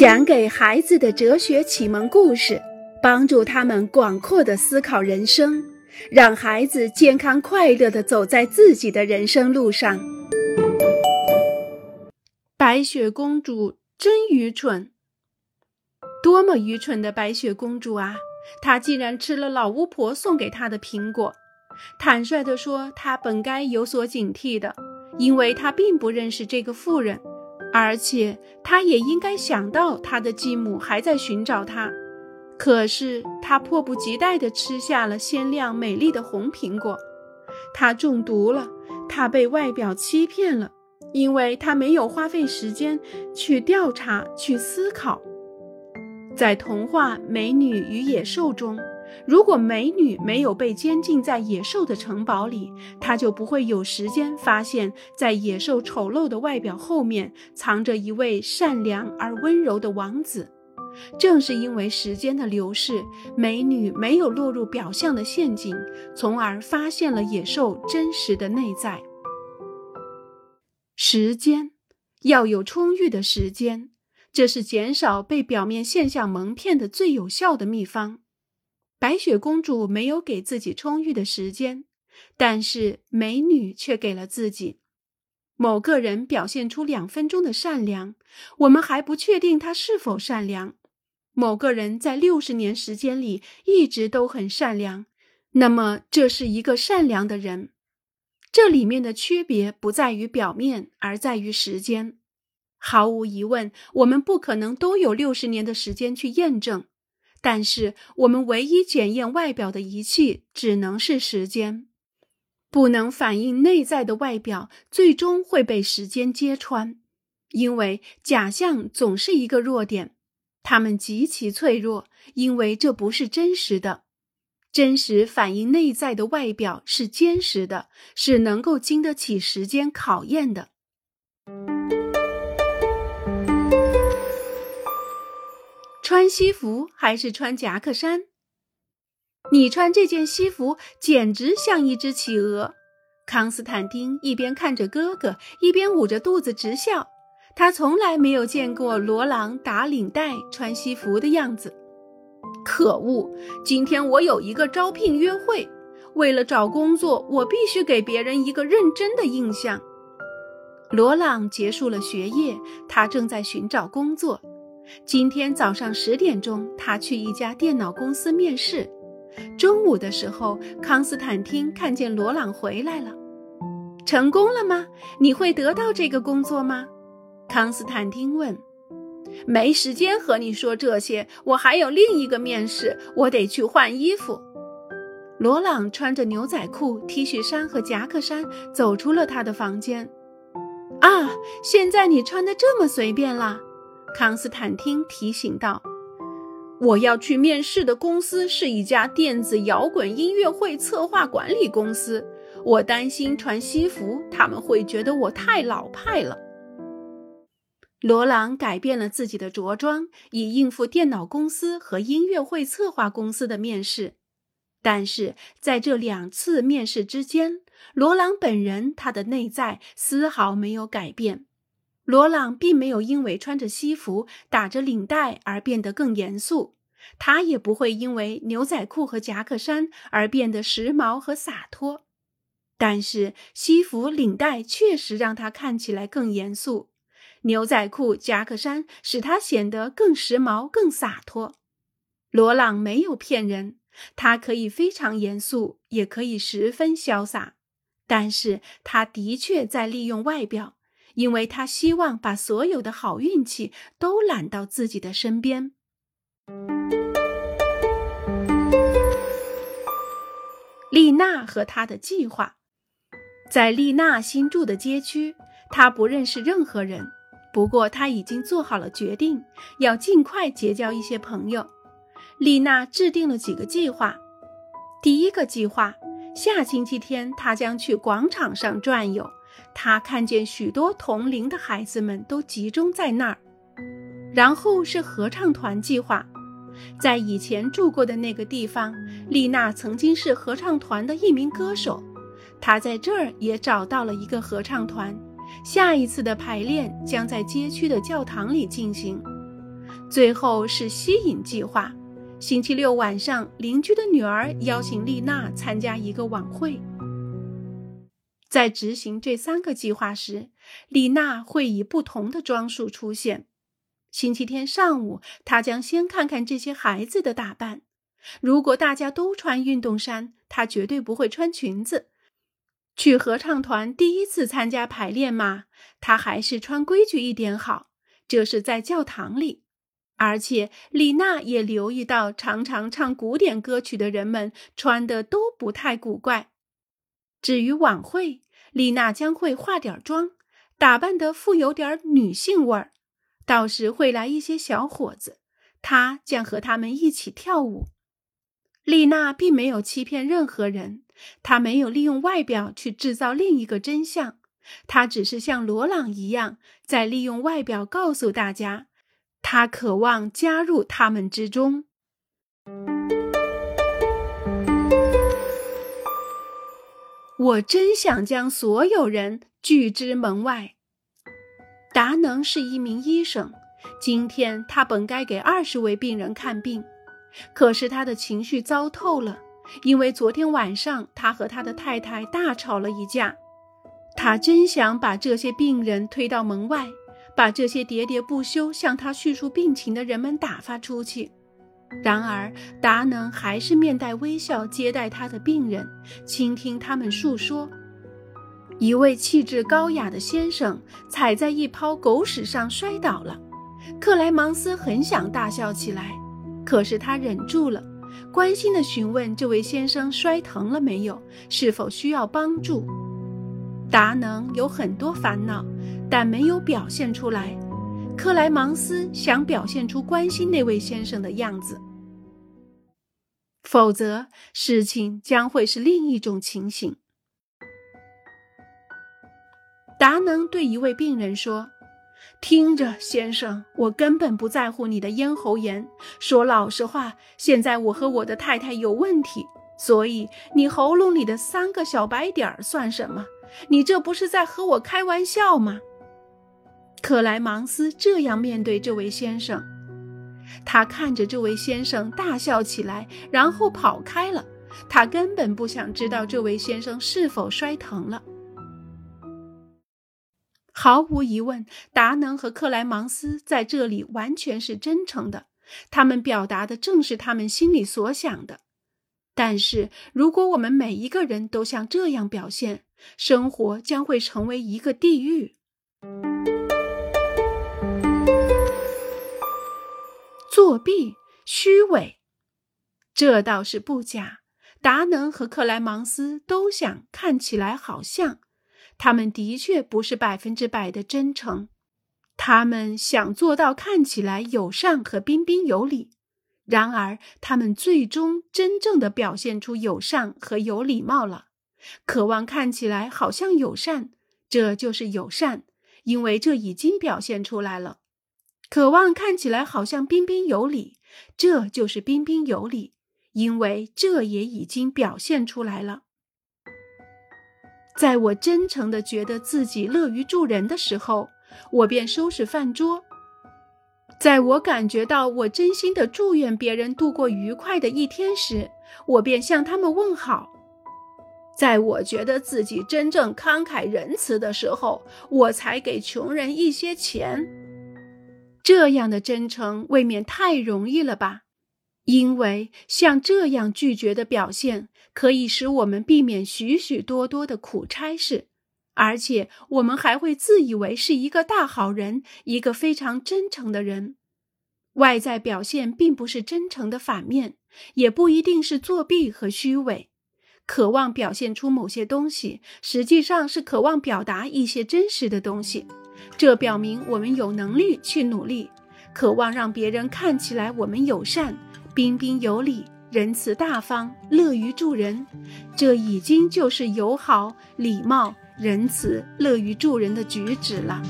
讲给孩子的哲学启蒙故事，帮助他们广阔的思考人生，让孩子健康快乐的走在自己的人生路上。白雪公主真愚蠢，多么愚蠢的白雪公主啊！她竟然吃了老巫婆送给她的苹果。坦率地说，她本该有所警惕的，因为她并不认识这个妇人。而且，他也应该想到他的继母还在寻找他。可是，他迫不及待地吃下了鲜亮美丽的红苹果。他中毒了，他被外表欺骗了，因为他没有花费时间去调查、去思考。在童话《美女与野兽》中。如果美女没有被监禁在野兽的城堡里，她就不会有时间发现，在野兽丑陋的外表后面藏着一位善良而温柔的王子。正是因为时间的流逝，美女没有落入表象的陷阱，从而发现了野兽真实的内在。时间要有充裕的时间，这是减少被表面现象蒙骗的最有效的秘方。白雪公主没有给自己充裕的时间，但是美女却给了自己。某个人表现出两分钟的善良，我们还不确定他是否善良；某个人在六十年时间里一直都很善良，那么这是一个善良的人。这里面的区别不在于表面，而在于时间。毫无疑问，我们不可能都有六十年的时间去验证。但是，我们唯一检验外表的仪器只能是时间，不能反映内在的外表，最终会被时间揭穿。因为假象总是一个弱点，它们极其脆弱，因为这不是真实的。真实反映内在的外表是坚实的，是能够经得起时间考验的。穿西服还是穿夹克衫？你穿这件西服简直像一只企鹅。康斯坦丁一边看着哥哥，一边捂着肚子直笑。他从来没有见过罗朗打领带、穿西服的样子。可恶！今天我有一个招聘约会，为了找工作，我必须给别人一个认真的印象。罗朗结束了学业，他正在寻找工作。今天早上十点钟，他去一家电脑公司面试。中午的时候，康斯坦丁看见罗朗回来了。成功了吗？你会得到这个工作吗？康斯坦丁问。没时间和你说这些，我还有另一个面试，我得去换衣服。罗朗穿着牛仔裤、T 恤衫和夹克衫走出了他的房间。啊，现在你穿的这么随便了。康斯坦丁提醒道：“我要去面试的公司是一家电子摇滚音乐会策划管理公司。我担心穿西服他们会觉得我太老派了。”罗朗改变了自己的着装，以应付电脑公司和音乐会策划公司的面试。但是在这两次面试之间，罗朗本人他的内在丝毫没有改变。罗朗并没有因为穿着西服、打着领带而变得更严肃，他也不会因为牛仔裤和夹克衫而变得时髦和洒脱。但是，西服、领带确实让他看起来更严肃，牛仔裤、夹克衫使他显得更时髦、更洒脱。罗朗没有骗人，他可以非常严肃，也可以十分潇洒，但是他的确在利用外表。因为他希望把所有的好运气都揽到自己的身边。丽娜和她的计划，在丽娜新住的街区，她不认识任何人。不过，她已经做好了决定，要尽快结交一些朋友。丽娜制定了几个计划。第一个计划，下星期天她将去广场上转悠。他看见许多同龄的孩子们都集中在那儿，然后是合唱团计划。在以前住过的那个地方，丽娜曾经是合唱团的一名歌手。她在这儿也找到了一个合唱团。下一次的排练将在街区的教堂里进行。最后是吸引计划。星期六晚上，邻居的女儿邀请丽娜参加一个晚会。在执行这三个计划时，李娜会以不同的装束出现。星期天上午，她将先看看这些孩子的打扮。如果大家都穿运动衫，她绝对不会穿裙子。去合唱团第一次参加排练嘛，她还是穿规矩一点好。这是在教堂里，而且李娜也留意到，常常唱古典歌曲的人们穿的都不太古怪。至于晚会，丽娜将会化点妆，打扮得富有点女性味儿。到时会来一些小伙子，她将和他们一起跳舞。丽娜并没有欺骗任何人，她没有利用外表去制造另一个真相，她只是像罗朗一样，在利用外表告诉大家，她渴望加入他们之中。我真想将所有人拒之门外。达能是一名医生，今天他本该给二十位病人看病，可是他的情绪糟透了，因为昨天晚上他和他的太太大吵了一架。他真想把这些病人推到门外，把这些喋喋不休向他叙述病情的人们打发出去。然而，达能还是面带微笑接待他的病人，倾听他们诉说。一位气质高雅的先生踩在一泡狗屎上摔倒了，克莱芒斯很想大笑起来，可是他忍住了，关心地询问这位先生摔疼了没有，是否需要帮助。达能有很多烦恼，但没有表现出来。克莱芒斯想表现出关心那位先生的样子，否则事情将会是另一种情形。达能对一位病人说：“听着，先生，我根本不在乎你的咽喉炎。说老实话，现在我和我的太太有问题，所以你喉咙里的三个小白点儿算什么？你这不是在和我开玩笑吗？”克莱芒斯这样面对这位先生，他看着这位先生大笑起来，然后跑开了。他根本不想知道这位先生是否摔疼了。毫无疑问，达能和克莱芒斯在这里完全是真诚的，他们表达的正是他们心里所想的。但是，如果我们每一个人都像这样表现，生活将会成为一个地狱。作弊、虚伪，这倒是不假。达能和克莱芒斯都想看起来好像，他们的确不是百分之百的真诚。他们想做到看起来友善和彬彬有礼，然而他们最终真正的表现出友善和有礼貌了。渴望看起来好像友善，这就是友善，因为这已经表现出来了。渴望看起来好像彬彬有礼，这就是彬彬有礼，因为这也已经表现出来了。在我真诚的觉得自己乐于助人的时候，我便收拾饭桌；在我感觉到我真心的祝愿别人度过愉快的一天时，我便向他们问好；在我觉得自己真正慷慨仁慈的时候，我才给穷人一些钱。这样的真诚未免太容易了吧？因为像这样拒绝的表现，可以使我们避免许许多多的苦差事，而且我们还会自以为是一个大好人，一个非常真诚的人。外在表现并不是真诚的反面，也不一定是作弊和虚伪。渴望表现出某些东西，实际上是渴望表达一些真实的东西。这表明我们有能力去努力，渴望让别人看起来我们友善、彬彬有礼、仁慈大方、乐于助人。这已经就是友好、礼貌、仁慈、乐于助人的举止了。